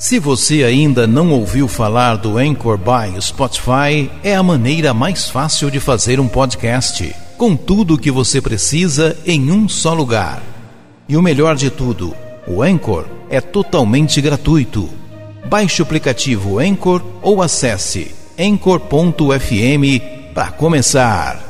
Se você ainda não ouviu falar do Anchor by Spotify, é a maneira mais fácil de fazer um podcast, com tudo o que você precisa em um só lugar. E o melhor de tudo, o Anchor é totalmente gratuito. Baixe o aplicativo Anchor ou acesse anchor.fm para começar.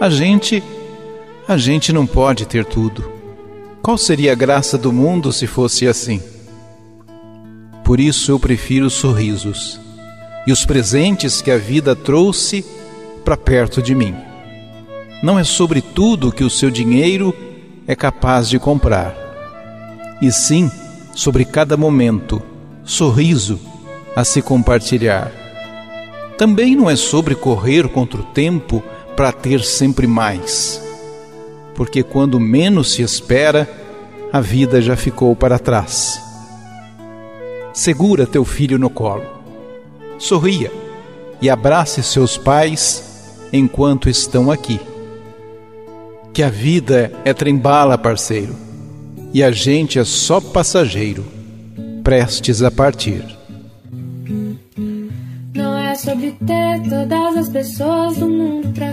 A gente, a gente não pode ter tudo. Qual seria a graça do mundo se fosse assim? Por isso eu prefiro sorrisos e os presentes que a vida trouxe para perto de mim. Não é sobre tudo que o seu dinheiro é capaz de comprar, e sim sobre cada momento, sorriso a se compartilhar. Também não é sobre correr contra o tempo para ter sempre mais. Porque quando menos se espera, a vida já ficou para trás. Segura teu filho no colo, sorria e abrace seus pais enquanto estão aqui. Que a vida é trembala, parceiro, e a gente é só passageiro, prestes a partir sobre ter todas as pessoas do mundo pra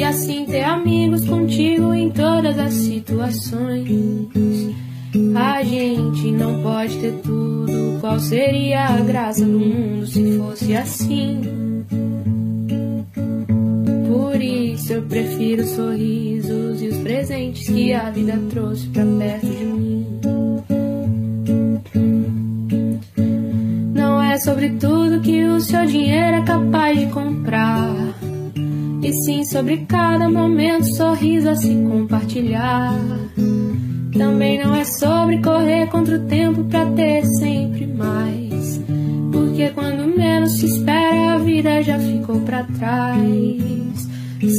E assim ter amigos contigo em todas as situações. A gente não pode ter tudo. Qual seria a graça do mundo se fosse assim? Por isso eu prefiro os sorrisos e os presentes que a vida trouxe pra perto de mim. Não é sobre tudo que o seu dinheiro é capaz de comprar. E sim sobre cada momento, sorriso a se compartilhar. Também não é sobre correr contra o tempo pra ter sempre mais. Porque quando menos se espera, a vida já ficou pra trás.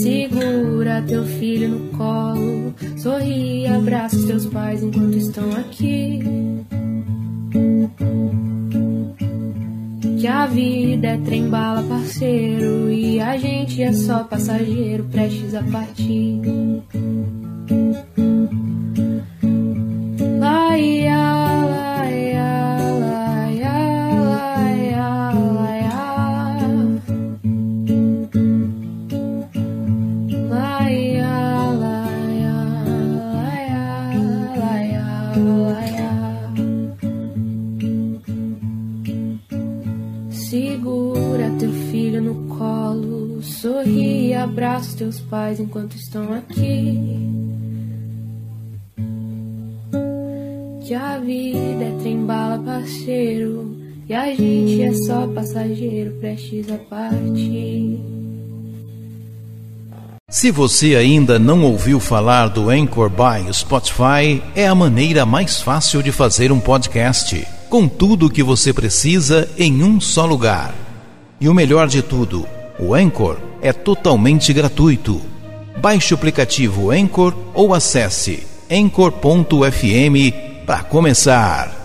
Segura teu filho no colo, sorri e abraça os teus pais enquanto estão aqui. Que a vida é trem-bala, parceiro, e a gente é só passageiro prestes a partir. Segura teu filho no colo, sorri e abraço teus pais enquanto estão aqui. Que a vida é trem-bala, parceiro. E a gente é só passageiro, prestes a partir. Se você ainda não ouviu falar do Anchor by Spotify, é a maneira mais fácil de fazer um podcast, com tudo o que você precisa em um só lugar. E o melhor de tudo, o Anchor é totalmente gratuito. Baixe o aplicativo Anchor ou acesse anchor.fm para começar.